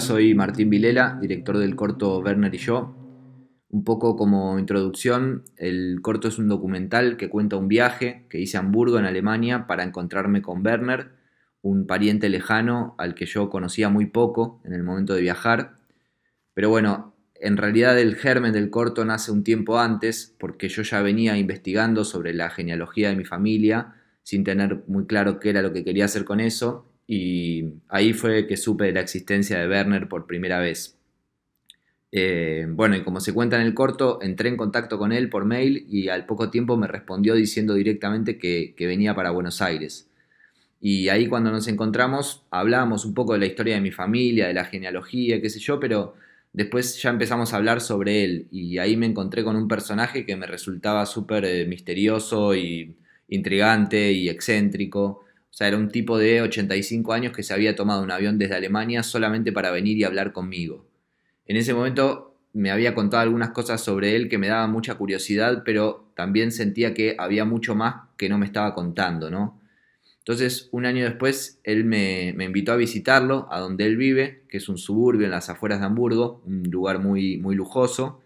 Soy Martín Vilela, director del corto Werner y yo. Un poco como introducción, el corto es un documental que cuenta un viaje que hice a Hamburgo, en Alemania, para encontrarme con Werner, un pariente lejano al que yo conocía muy poco en el momento de viajar. Pero bueno, en realidad el germen del corto nace un tiempo antes, porque yo ya venía investigando sobre la genealogía de mi familia, sin tener muy claro qué era lo que quería hacer con eso, y ahí fue que supe de la existencia de Werner por primera vez. Eh, bueno, y como se cuenta en el corto, entré en contacto con él por mail y al poco tiempo me respondió diciendo directamente que, venía para Buenos Aires. Y ahí cuando nos encontramos hablábamos un poco de la historia de mi familia, de la genealogía, qué sé yo, pero después ya empezamos a hablar sobre él y ahí me encontré con un personaje que me resultaba súper eh, misterioso y intrigante y excéntrico. O sea, era un tipo de 85 años que se había tomado un avión desde Alemania solamente para venir y hablar conmigo. En ese momento me había contado algunas cosas sobre él que me daban mucha curiosidad, pero también sentía que había mucho más que no me estaba contando, ¿no? Entonces, un año después, él me, invitó a visitarlo, a donde él vive, que es un suburbio en las afueras de Hamburgo, un lugar muy, muy lujoso.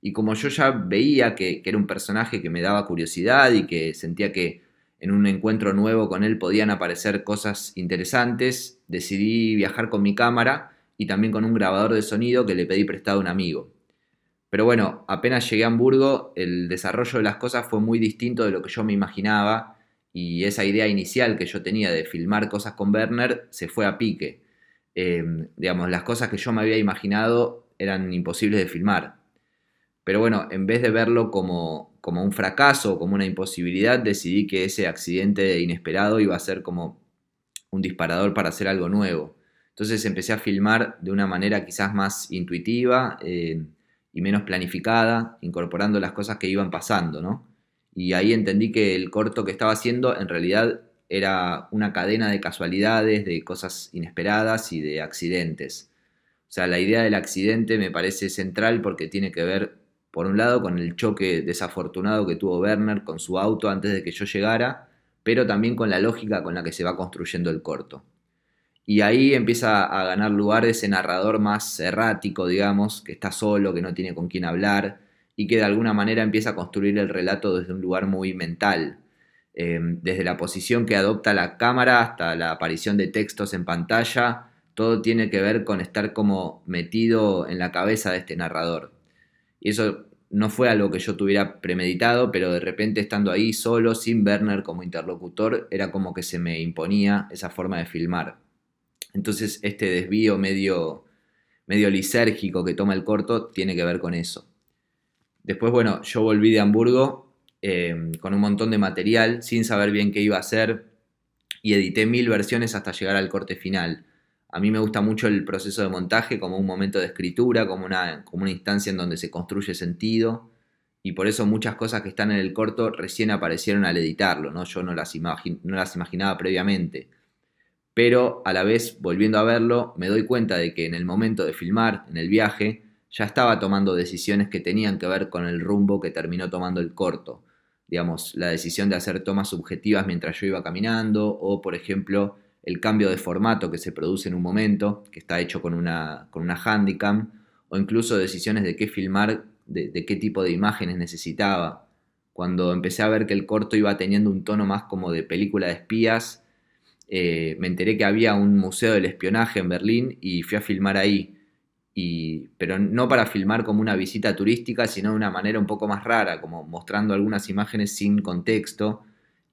Y como yo ya veía que, que era un personaje que me daba curiosidad y que sentía que en un encuentro nuevo con él podían aparecer cosas interesantes, decidí viajar con mi cámara y también con un grabador de sonido que le pedí prestado a un amigo. Pero bueno, apenas llegué a Hamburgo, el desarrollo de las cosas fue muy distinto de lo que yo me imaginaba y esa idea inicial que yo tenía de filmar cosas con Werner se fue a pique. Em, digamos, las cosas que yo me había imaginado eran imposibles de filmar. Pero bueno, en vez de verlo como, como un fracaso, como una imposibilidad, decidí que ese accidente inesperado iba a ser como un disparador para hacer algo nuevo. Entonces empecé a filmar de una manera quizás más intuitiva eh, y menos planificada, incorporando las cosas que iban pasando, ¿no? Y ahí entendí que el corto que estaba haciendo en realidad era una cadena de casualidades, de cosas inesperadas y de accidentes. O sea, la idea del accidente me parece central porque tiene que ver por un lado, con el choque desafortunado que tuvo Werner con su auto antes de que yo llegara, pero también con la lógica con la que se va construyendo el corto. Y ahí empieza a ganar lugar ese narrador más errático, digamos, que está solo, que no tiene con quién hablar y que de alguna manera empieza a construir el relato desde un lugar muy mental, em, desde la posición que adopta la cámara hasta la aparición de textos en pantalla, todo tiene que ver con estar como metido en la cabeza de este narrador. Y eso no fue algo que yo tuviera premeditado, pero de repente estando ahí solo, sin Werner como interlocutor, era como que se me imponía esa forma de filmar. Entonces este desvío medio, medio lisérgico que toma el corto tiene que ver con eso. Después, bueno, yo volví de Hamburgo eh, con un montón de material, sin saber bien qué iba a hacer, y edité mil versiones hasta llegar al corte final. A mí me gusta mucho el proceso de montaje como un momento de escritura, como una, como una instancia en donde se construye sentido. Y por eso muchas cosas que están en el corto recién aparecieron al editarlo, ¿no? Yo no las, no las imaginaba previamente. Pero a la vez, volviendo a verlo, me doy cuenta de que en el momento de filmar, en el viaje, ya estaba tomando decisiones que tenían que ver con el rumbo que terminó tomando el corto. Digamos, la decisión de hacer tomas subjetivas mientras yo iba caminando, o por ejemplo, el cambio de formato que se produce en un momento, que está hecho con una, con una handicam, o incluso decisiones de qué filmar, de, qué tipo de imágenes necesitaba. Cuando empecé a ver que el corto iba teniendo un tono más como de película de espías, eh, me enteré que había un museo del espionaje en Berlín y fui a filmar ahí. Y, pero no para filmar como una visita turística, sino de una manera un poco más rara, como mostrando algunas imágenes sin contexto,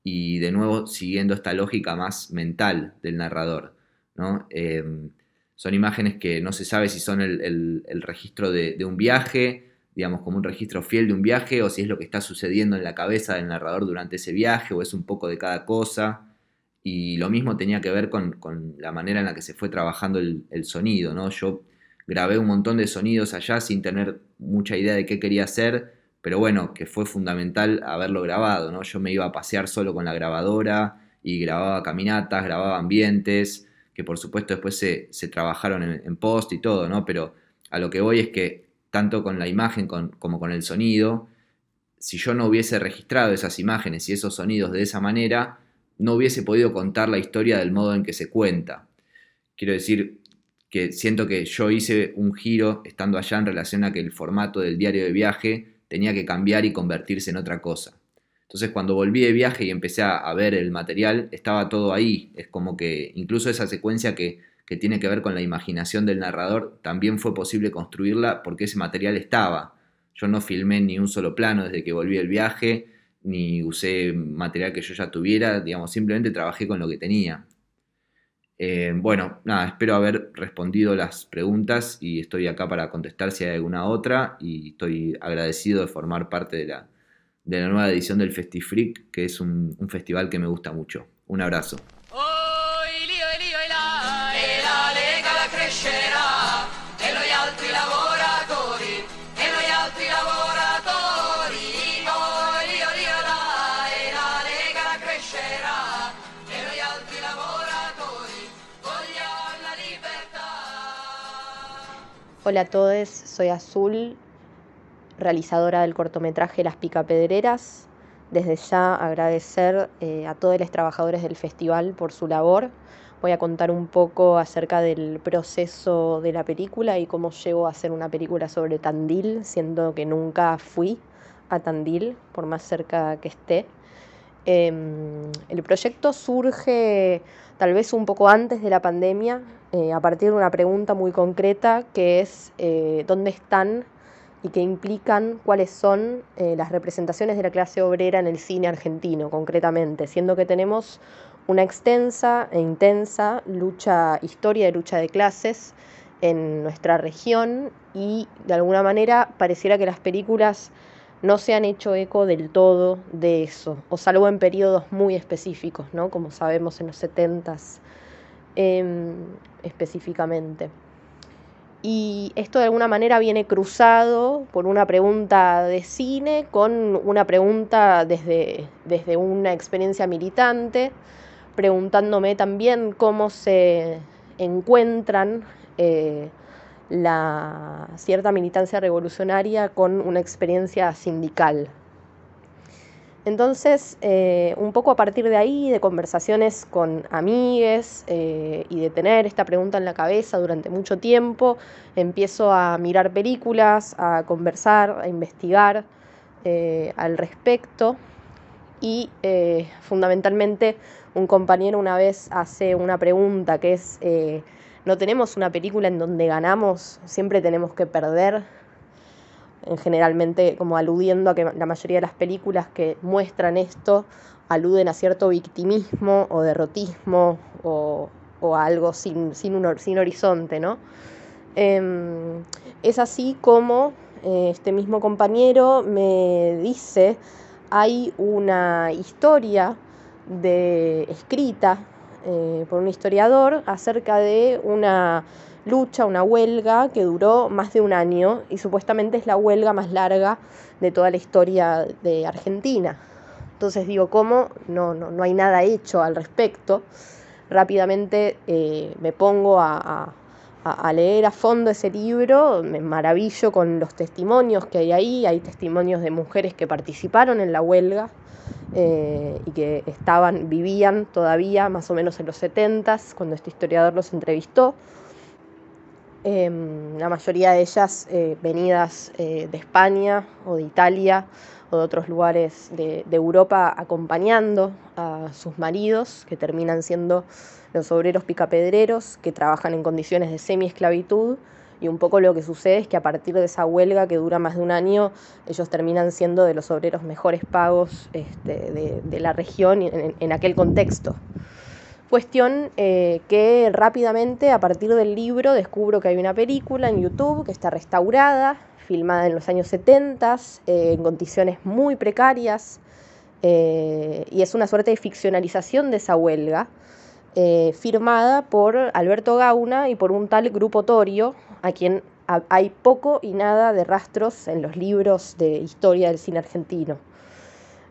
y de nuevo siguiendo esta lógica más mental del narrador. ¿no? Em, son imágenes que no se sabe si son el, registro de, un viaje, digamos, como un registro fiel de un viaje, o si es lo que está sucediendo en la cabeza del narrador durante ese viaje, o es un poco de cada cosa. Y lo mismo tenía que ver con, la manera en la que se fue trabajando el, el, sonido. ¿no? Yo grabé un montón de sonidos allá sin tener mucha idea de qué quería hacer pero bueno, que fue fundamental haberlo grabado, ¿no? Yo me iba a pasear solo con la grabadora y grababa caminatas, grababa ambientes, que por supuesto después se, trabajaron en, post y todo, ¿no? Pero a lo que voy es que tanto con la imagen como con el sonido, si yo no hubiese registrado esas imágenes y esos sonidos de esa manera, no hubiese podido contar la historia del modo en que se cuenta. Quiero decir, que siento que yo hice un giro estando allá en relación a que el formato del diario de viaje tenía que cambiar y convertirse en otra cosa. Entonces cuando volví de viaje y empecé a, ver el material, estaba todo ahí. Es como que incluso esa secuencia que, que tiene que ver con la imaginación del narrador, también fue posible construirla porque ese material estaba. Yo no filmé ni un solo plano desde que volví del viaje, ni usé material que yo ya tuviera, digamos, simplemente trabajé con lo que tenía. Eh, bueno, nada, espero haber respondido las preguntas y estoy acá para contestar si hay alguna otra y estoy agradecido de formar parte de la, de la nueva edición del FestiFreak, que es un, un festival que me gusta mucho. Un abrazo. Hola a todos, soy Azul, realizadora del cortometraje Las Picapedreras. Desde ya agradecer eh, a todos los trabajadores del festival por su labor. Voy a contar un poco acerca del proceso de la película y cómo llego a hacer una película sobre Tandil, siendo que nunca fui a Tandil, por más cerca que esté. Em, el proyecto surge tal vez un poco antes de la pandemia, eh, a partir de una pregunta muy concreta que es eh, dónde están y qué implican cuáles son eh, las representaciones de la clase obrera en el cine argentino concretamente, siendo que tenemos una extensa e intensa lucha, historia de lucha de clases en nuestra región y de alguna manera pareciera que las películas no se han hecho eco del todo de eso, o salvo en periodos muy específicos, ¿no? como sabemos en los 70s em, específicamente. Y esto de alguna manera viene cruzado por una pregunta de cine con una pregunta desde, desde una experiencia militante, preguntándome también cómo se encuentran eh, la cierta militancia revolucionaria con una experiencia sindical. Entonces, eh, un poco a partir de ahí, de conversaciones con amigues eh, y de tener esta pregunta en la cabeza durante mucho tiempo, empiezo a mirar películas, a conversar, a investigar eh, al respecto y fundamentalmente un compañero una vez hace una pregunta que es no tenemos una película en donde ganamos, siempre tenemos que perder. Generalmente como aludiendo a que la mayoría de las películas que muestran esto aluden a cierto victimismo o derrotismo o, a algo sin, sin, un, sin horizonte, ¿no? Em, es así como eh, este mismo compañero me dice, hay una historia de, escrita eh, por un historiador acerca de una lucha, una huelga que duró más de un año y supuestamente es la huelga más larga de toda la historia de Argentina. Entonces digo, ¿cómo? No, no, hay nada hecho al respecto. Rápidamente eh, me pongo a, a, leer a fondo ese libro, me maravillo con los testimonios que hay ahí, hay testimonios de mujeres que participaron en la huelga, eh, y que estaban, vivían todavía más o menos en los 70 cuando este historiador los entrevistó. Em, la mayoría de ellas eh, venidas eh, de España o de Italia o de otros lugares de, de, Europa acompañando a sus maridos, que terminan siendo los obreros picapedreros, que trabajan en condiciones de semi-esclavitud y un poco lo que sucede es que a partir de esa huelga que dura más de un año, ellos terminan siendo de los obreros mejores pagos este, de, la región en, aquel contexto. Cuestión eh, que rápidamente a partir del libro descubro que hay una película en YouTube que está restaurada, filmada en los años 70, eh, en condiciones muy precarias, eh, y es una suerte de ficcionalización de esa huelga, firmada por Alberto Gauna y por un tal Grupo Torio, a quien hay poco y nada de rastros en los libros de historia del cine argentino.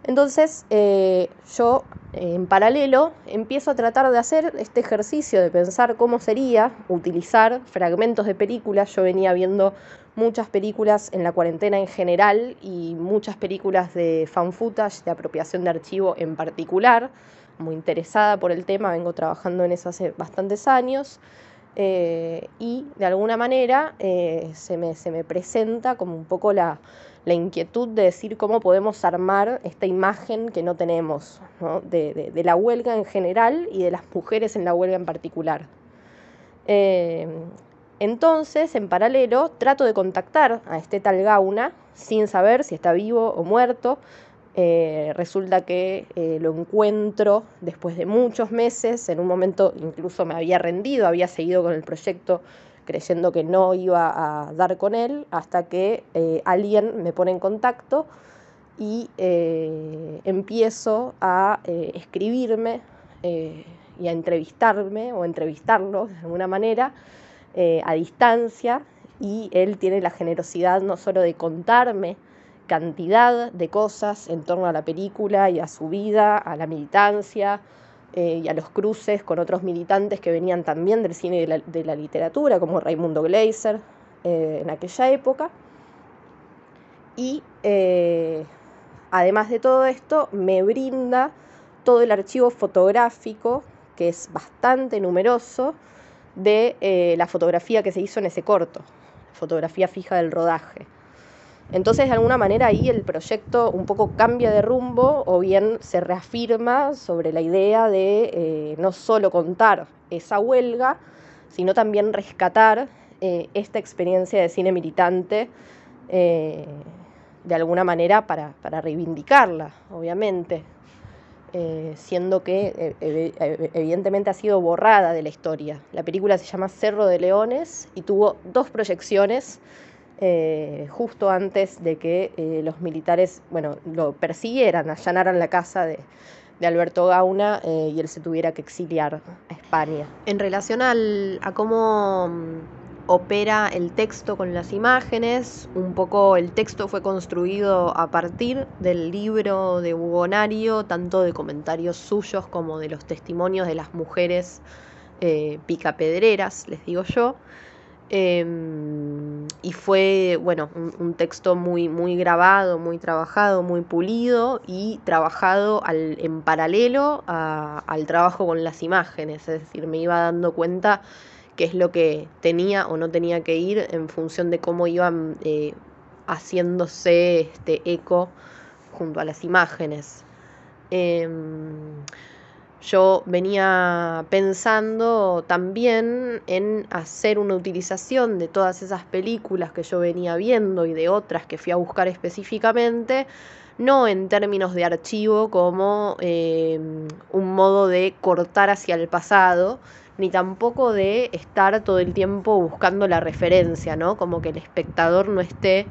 Entonces eh, yo en paralelo empiezo a tratar de hacer este ejercicio de pensar cómo sería utilizar fragmentos de películas. Yo venía viendo muchas películas en la cuarentena en general y muchas películas de fan footage, de apropiación de archivo en particular. Muy interesada por el tema, vengo trabajando en eso hace bastantes años. eh, y de alguna manera eh, se, me, presenta como un poco la, inquietud de decir cómo podemos armar esta imagen que no tenemos, De, la huelga en general y de las mujeres en la huelga en particular. Eh, entonces, en paralelo, trato de contactar a este tal Gauna sin saber si está vivo o muerto, eh, resulta que eh, lo encuentro después de muchos meses, en un momento incluso me había rendido, había seguido con el proyecto creyendo que no iba a dar con él, hasta que eh, alguien me pone en contacto y empiezo a escribirme y a entrevistarme o entrevistarlo de alguna manera a distancia. Y él tiene la generosidad no solo de contarme, cantidad de cosas en torno a la película y a su vida, a la militancia eh, y a los cruces con otros militantes que venían también del cine y de la, literatura, como Raimundo Gleiser eh, en aquella época. Y eh, además de todo esto, me brinda todo el archivo fotográfico, que es bastante numeroso, de la fotografía que se hizo en ese corto, fotografía fija del rodaje. Entonces, de alguna manera ahí el proyecto un poco cambia de rumbo o bien se reafirma sobre la idea de eh, no solo contar esa huelga, sino también rescatar eh, esta experiencia de cine militante eh, de alguna manera para, reivindicarla, obviamente, siendo que evidentemente ha sido borrada de la historia. La película se llama Cerro de Leones y tuvo dos proyecciones eh, justo antes de que eh, los militares, bueno, lo persiguieran, allanaran la casa de, Alberto Gauna eh, y él se tuviera que exiliar a España. En relación al, a cómo mm, opera el texto con las imágenes, un poco el texto fue construido a partir del libro de Hugonario, tanto de comentarios suyos como de los testimonios de las mujeres picapedreras, les digo yo. Em, y fue, bueno, un, texto muy, muy grabado, muy trabajado, muy pulido y trabajado en paralelo al trabajo con las imágenes. Es decir, me iba dando cuenta qué es lo que tenía o no tenía que ir en función de cómo iban eh, haciéndose este eco junto a las imágenes. Em, yo venía pensando también en hacer una utilización de todas esas películas que yo venía viendo y de otras que fui a buscar específicamente, no en términos de archivo como eh, un modo de cortar hacia el pasado, ni tampoco de estar todo el tiempo buscando la referencia, ¿no? Como que el espectador no esté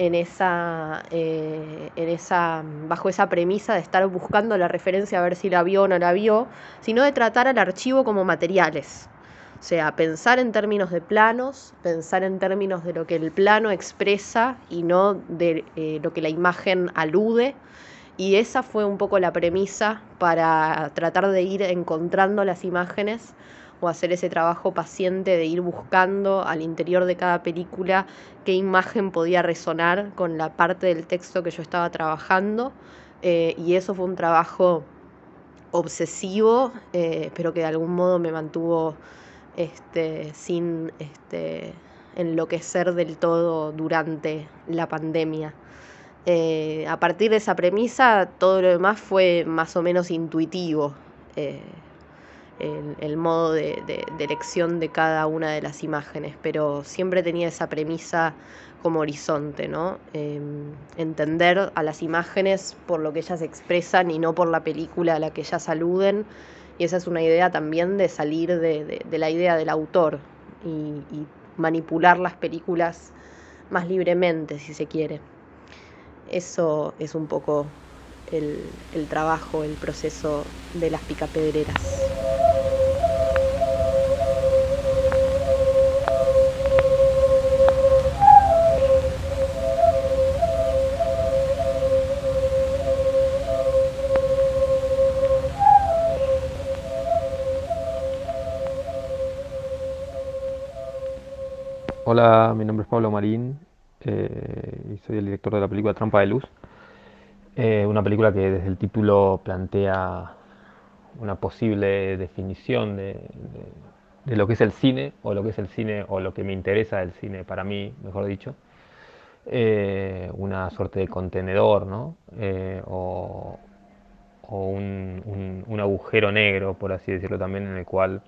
en esa, eh, en esa, bajo esa premisa de estar buscando la referencia a ver si la vio o no la vio, sino de tratar al archivo como materiales. O sea, pensar en términos de planos, pensar en términos de lo que el plano expresa y no de eh, lo que la imagen alude. Y esa fue un poco la premisa para tratar de ir encontrando las imágenes o hacer ese trabajo paciente de ir buscando al interior de cada película qué imagen podía resonar con la parte del texto que yo estaba trabajando. Eh, y eso fue un trabajo obsesivo, eh, pero que de algún modo me mantuvo este, sin este, enloquecer del todo durante la pandemia. Eh, a partir de esa premisa, todo lo demás fue más o menos intuitivo el, modo de, elección de cada una de las imágenes, pero siempre tenía esa premisa como horizonte, ¿no? Em, entender a las imágenes por lo que ellas expresan y no por la película a la que ellas aluden. Y esa es una idea también de salir de, la idea del autor y, manipular las películas más libremente, si se quiere. Eso es un poco el, el trabajo, el proceso de las picapedreras. Hola, mi nombre es Pablo Marín eh, y soy el director de la película Trampa de Luz. Eh, una película que desde el título plantea una posible definición de, lo que es el cine, o lo que es el cine, o lo que me interesa del cine para mí, mejor dicho. Eh, una suerte de contenedor, ¿no? O, un, agujero negro, por así decirlo también, en el cual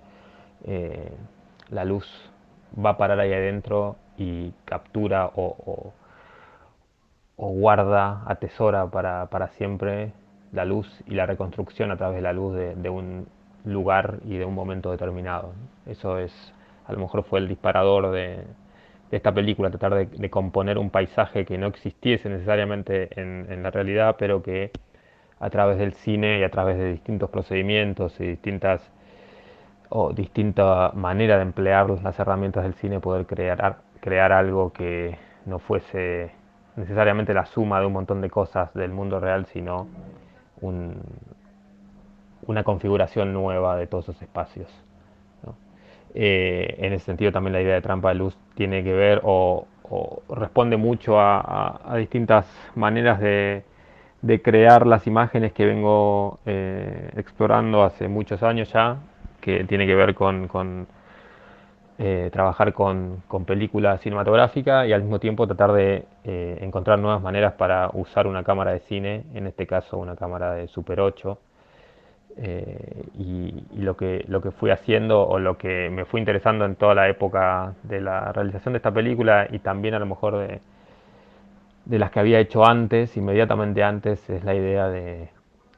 la luz va a parar ahí adentro y captura o, guarda, atesora para, para, siempre la luz y la reconstrucción a través de la luz de, un lugar y de un momento determinado. Eso es, a lo mejor fue el disparador de, esta película, tratar de, componer un paisaje que no existiese necesariamente en, la realidad, pero que a través del cine y a través de distintos procedimientos y distintas o distinta manera de emplear las herramientas del cine poder crear, crear algo que no fuese necesariamente la suma de un montón de cosas del mundo real, sino una configuración nueva de todos esos espacios. Eh, en ese sentido también la idea de trampa de luz tiene que ver o, responde mucho a, distintas maneras de, crear las imágenes que vengo eh, explorando hace muchos años ya, que tiene que ver con, eh, trabajar con, con, película cinematográfica y al mismo tiempo tratar de encontrar nuevas maneras para usar una cámara de cine, en este caso una cámara de Super 8 eh, y, lo, que, lo que fui haciendo o lo que me fui interesando en toda la época de la realización de esta película y también a lo mejor de, de las que había hecho antes, inmediatamente antes, es la idea de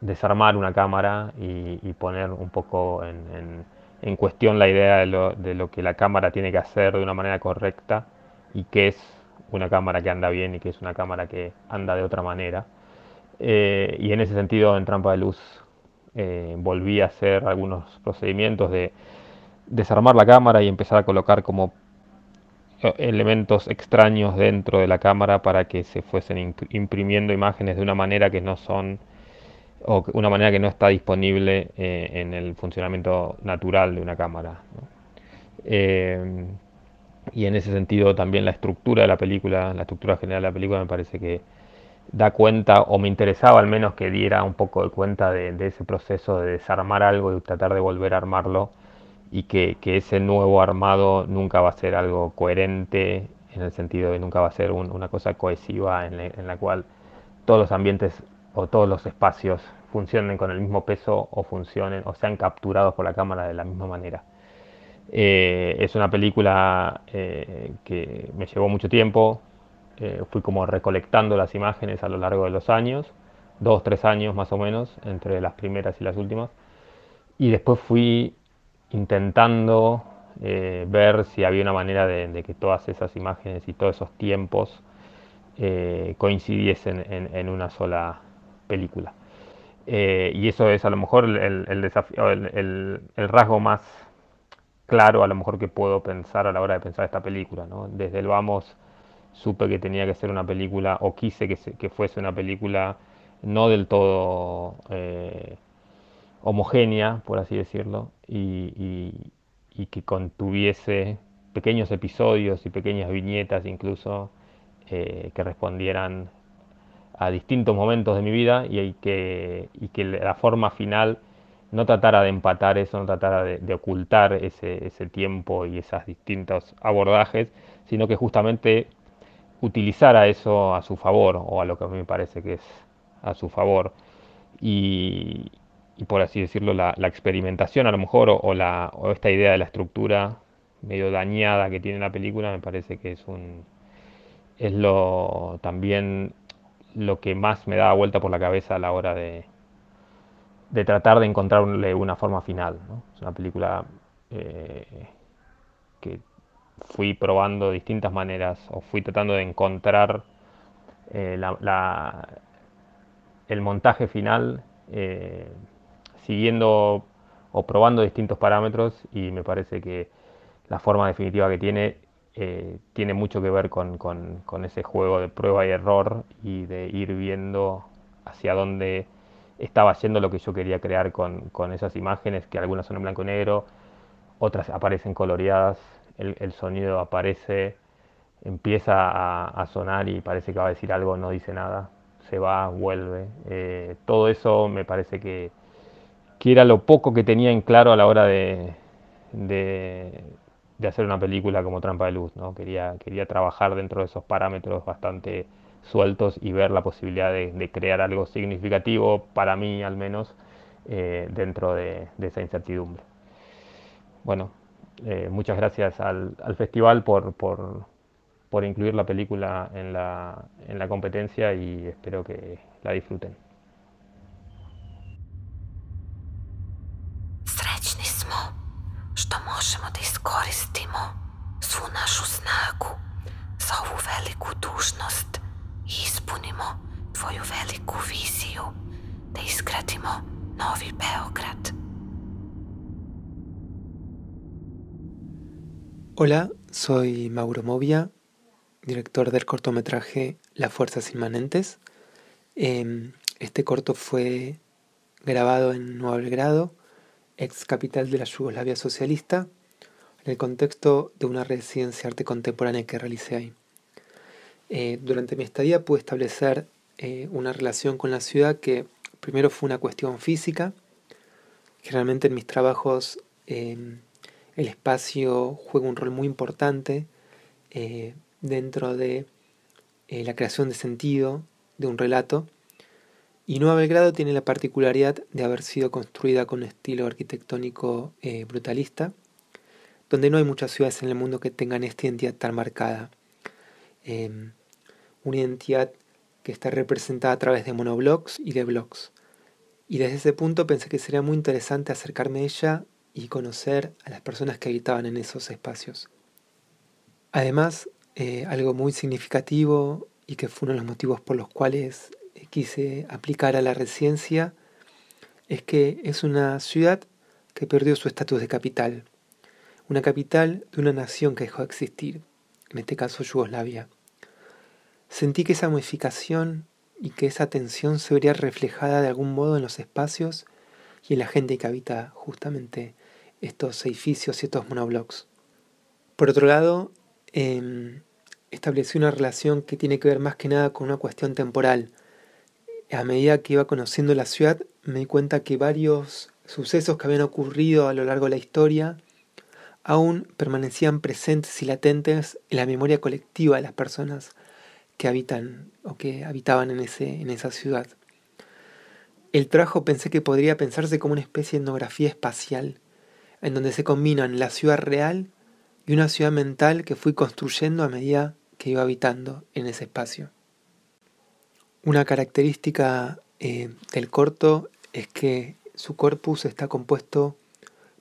desarmar una cámara y, poner un poco en, en, cuestión la idea de lo, de lo, que la cámara tiene que hacer de una manera correcta y qué es una cámara que anda bien y qué es una cámara que anda de otra manera. Eh, y en ese sentido, en Trampa de Luz eh, volví a hacer algunos procedimientos de desarmar la cámara y empezar a colocar como eh, elementos extraños dentro de la cámara para que se fuesen imprimiendo imágenes de una manera que no son o una manera que no está disponible eh, en el funcionamiento natural de una cámara. y en ese sentido también la estructura de la película, la estructura general de la película me parece que da cuenta, o me interesaba al menos que diera un poco de cuenta de, ese proceso de desarmar algo y tratar de volver a armarlo, y que, ese nuevo armado nunca va a ser algo coherente, en el sentido de nunca va a ser una cosa cohesiva en, la cual todos los ambientes o todos los espacios funcionen con el mismo peso o funcionen o sean capturados por la cámara de la misma manera. Eh, es una película eh, que me llevó mucho tiempo, eh, fui como recolectando las imágenes a lo largo de los años, dos, tres años más o menos, entre las primeras y las últimas. Y después fui intentando eh, ver si había una manera de, que todas esas imágenes y todos esos tiempos eh, coincidiesen en, una sola película. y eso es a lo mejor el, rasgo más claro a lo mejor que puedo pensar a la hora de pensar esta película. Desde el vamos supe que tenía que ser una película, o quise que, fuese una película no del todo eh, homogénea, por así decirlo, y, que contuviese pequeños episodios y pequeñas viñetas incluso eh, que respondieran a distintos momentos de mi vida y, que, la forma final no tratara de empatar eso, no tratara de, ocultar ese, tiempo y esos distintos abordajes, sino que justamente utilizar eso a su favor, o a lo que a mí me parece que es a su favor. Y, por así decirlo, la, experimentación a lo mejor, o, la, esta idea de la estructura medio dañada que tiene la película, me parece que es un es lo también lo que más me da vuelta por la cabeza a la hora de, de tratar de encontrarle una forma final. Es una película eh, que fui probando distintas maneras o fui tratando de encontrar eh, el montaje final eh, siguiendo o probando distintos parámetros y me parece que la forma definitiva que tiene eh, tiene mucho que ver con, ese juego de prueba y error y de ir viendo hacia dónde estaba yendo lo que yo quería crear con, con esas imágenes que algunas son en blanco y negro, otras aparecen coloreadas el, sonido aparece, empieza a, sonar y parece que va a decir algo, no dice nada, se va, vuelve. Eh, todo eso me parece que, que, era lo poco que tenía en claro a la hora de, hacer una película como Trampa de Luz, ¿no? Quería, quería trabajar dentro de esos parámetros bastante sueltos y ver la posibilidad de, crear algo significativo, para mí al menos, eh, dentro de, esa incertidumbre. Bueno, eh, muchas gracias al, festival por, por, por, incluir la película en la, en la competencia y espero que la disfruten. Dužnost novi. Hola, soy Mauro Movia, director del cortometraje Las Fuerzas Inmanentes. Este corto fue grabado en Nuevo Belgrado ex capital de la Yugoslavia socialista, en el contexto de una residencia arte contemporánea que realicé ahí. Eh, durante mi estadía pude establecer eh, una relación con la ciudad que primero fue una cuestión física. Generalmente en mis trabajos em, el espacio juega un rol muy importante eh, dentro de la creación de sentido de un relato y Nueva Belgrado tiene la particularidad de haber sido construida con un estilo arquitectónico brutalista, donde no hay muchas ciudades en el mundo que tengan esta identidad tan marcada. Em, una identidad que está representada a través de monoblocks y de blocks. Y desde ese punto pensé que sería muy interesante acercarme a ella y conocer a las personas que habitaban en esos espacios. Además, eh, algo muy significativo y que fue uno de los motivos por los cuales quise aplicar a la residencia es que es una ciudad que perdió su estatus de capital, una capital de una nación que dejó de existir, en este caso Yugoslavia. Sentí que esa modificación y que esa tensión se vería reflejada de algún modo en los espacios y en la gente que habita justamente estos edificios y estos monoblocks. Por otro lado, eh, establecí una relación que tiene que ver más que nada con una cuestión temporal, a medida que iba conociendo la ciudad, me di cuenta que varios sucesos que habían ocurrido a lo largo de la historia aún permanecían presentes y latentes en la memoria colectiva de las personas que habitan o que habitaban en, ese, en esa ciudad. El trabajo pensé que podría pensarse como una especie de etnografía espacial, en donde se combinan la ciudad real y una ciudad mental que fui construyendo a medida que iba habitando en ese espacio. Una característica eh, del corto es que su corpus está compuesto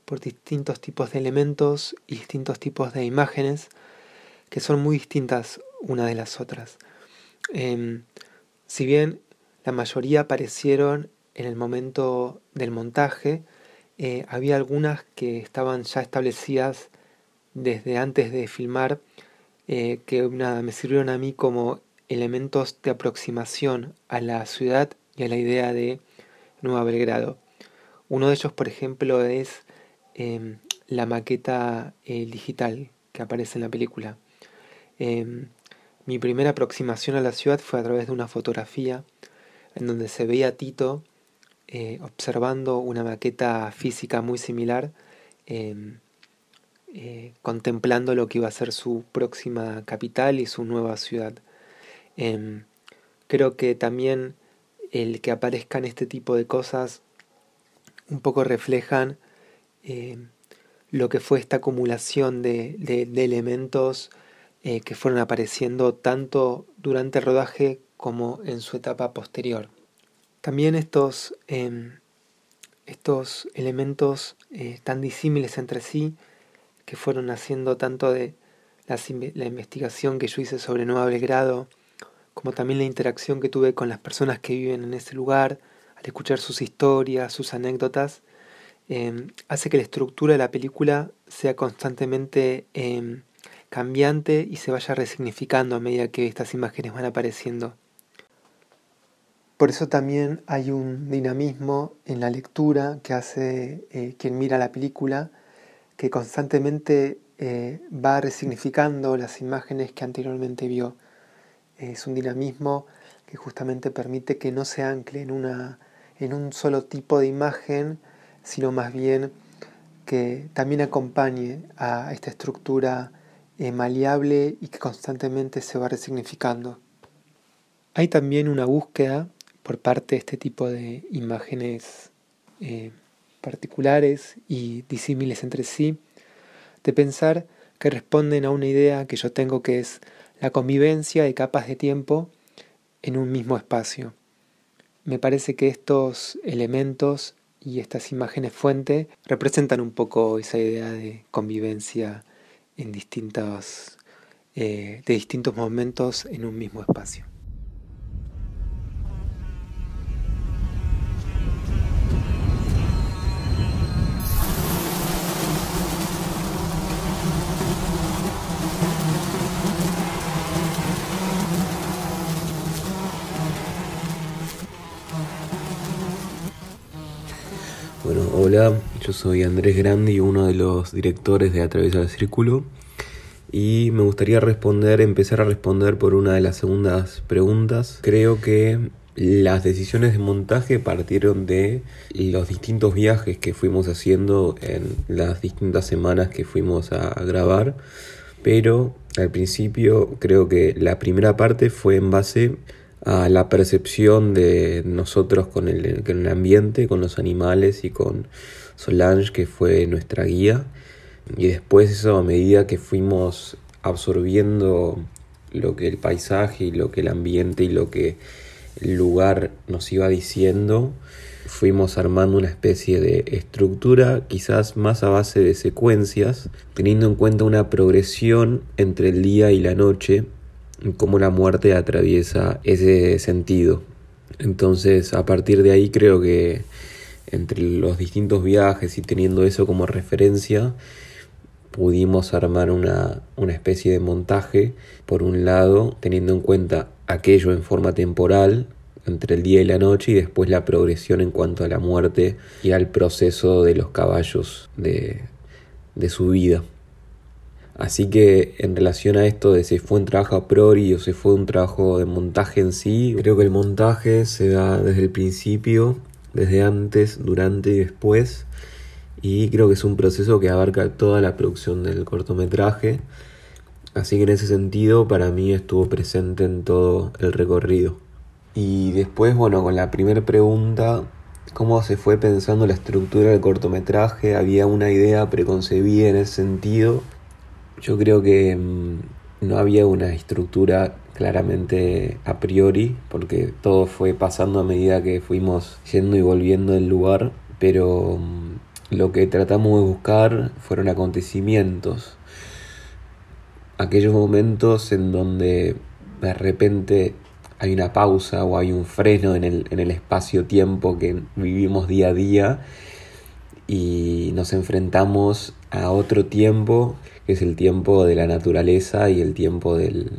por distintos tipos de elementos y distintos tipos de imágenes que son muy distintas una de las otras. Em, si bien la mayoría aparecieron en el momento del montaje, eh, había algunas que estaban ya establecidas desde antes de filmar eh, que me sirvieron a mí como elementos de aproximación a la ciudad y a la idea de Nueva Belgrado. Uno de ellos, por ejemplo, es em, la maqueta eh, digital que aparece en la película. Em, mi primera aproximación a la ciudad fue a través de una fotografía en donde se veía a Tito eh, observando una maqueta física muy similar, em, eh, contemplando lo que iba a ser su próxima capital y su nueva ciudad. Creo que también el que aparezcan este tipo de cosas un poco reflejan em, lo que fue esta acumulación de, elementos eh, que fueron apareciendo tanto durante el rodaje como en su etapa posterior. También estos, em, estos elementos eh, tan disímiles entre sí que fueron haciendo tanto de la, la investigación que yo hice sobre Nueva Belgrado, como también la interacción que tuve con las personas que viven en ese lugar, al escuchar sus historias, sus anécdotas, em, hace que la estructura de la película sea constantemente em, cambiante y se vaya resignificando a medida que estas imágenes van apareciendo. Por eso también hay un dinamismo en la lectura que hace eh, quien mira la película, que constantemente eh, va resignificando las imágenes que anteriormente vio es un dinamismo que justamente permite que no se ancle en, una, en un solo tipo de imagen, sino más bien que también acompañe a esta estructura eh, maleable y que constantemente se va resignificando. Hay también una búsqueda por parte de este tipo de imágenes eh, particulares y disímiles entre sí, de pensar que responden a una idea que yo tengo que es la convivencia de capas de tiempo en un mismo espacio. Me parece que estos elementos y estas imágenes fuente representan un poco esa idea de convivencia en distintos, eh, de distintos momentos en un mismo espacio. Hola, yo soy Andrés Grandi, uno de los directores de Atravesar el Círculo. Y me gustaría responder, empezar a responder por una de las segundas preguntas. Creo que las decisiones de montaje partieron de los distintos viajes que fuimos haciendo en las distintas semanas que fuimos a grabar. Pero al principio creo que la primera parte fue en base a la percepción de nosotros con el, con el ambiente, con los animales y con Solange, que fue nuestra guía. Y después eso a medida que fuimos absorbiendo lo que el paisaje y lo que el ambiente y lo que el lugar nos iba diciendo, fuimos armando una especie de estructura quizás más a base de secuencias, teniendo en cuenta una progresión entre el día y la noche cómo la muerte atraviesa ese sentido. Entonces, a partir de ahí creo que entre los distintos viajes y teniendo eso como referencia, pudimos armar una, una, especie de montaje, por un lado, teniendo en cuenta aquello en forma temporal, entre el día y la noche, y después la progresión en cuanto a la muerte y al proceso de los caballos de, de su vida. Así que en relación a esto de si fue un trabajo a priori o si fue un trabajo de montaje en sí, creo que el montaje se da desde el principio, desde antes, durante y después. Y creo que es un proceso que abarca toda la producción del cortometraje. Así que en ese sentido para mí estuvo presente en todo el recorrido. Y después, bueno, con la primera pregunta, cómo se fue pensando la estructura del cortometraje, había una idea preconcebida en ese sentido yo creo que mm, no había una estructura claramente a priori, porque todo fue pasando a medida que fuimos yendo y volviendo del lugar, pero mm, lo que tratamos de buscar fueron acontecimientos, aquellos momentos en donde de repente hay una pausa o hay un freno en el, en el espacio-tiempo que vivimos día a día y nos enfrentamos a otro tiempo que es el tiempo de la naturaleza y el tiempo del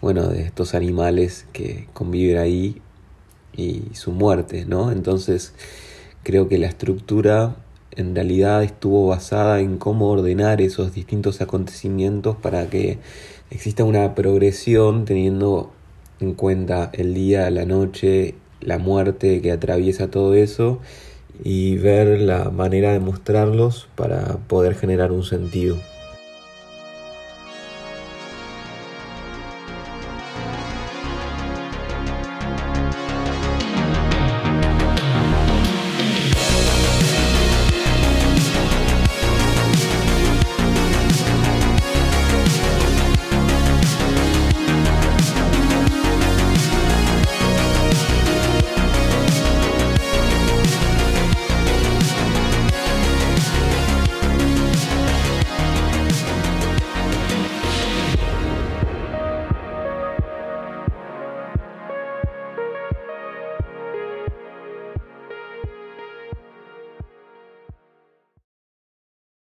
bueno de estos animales que conviven ahí y su muerte, ¿no? Entonces creo que la estructura en realidad estuvo basada en cómo ordenar esos distintos acontecimientos para que exista una progresión teniendo en cuenta el día, la noche, la muerte que atraviesa todo eso y ver la manera de mostrarlos para poder generar un sentido.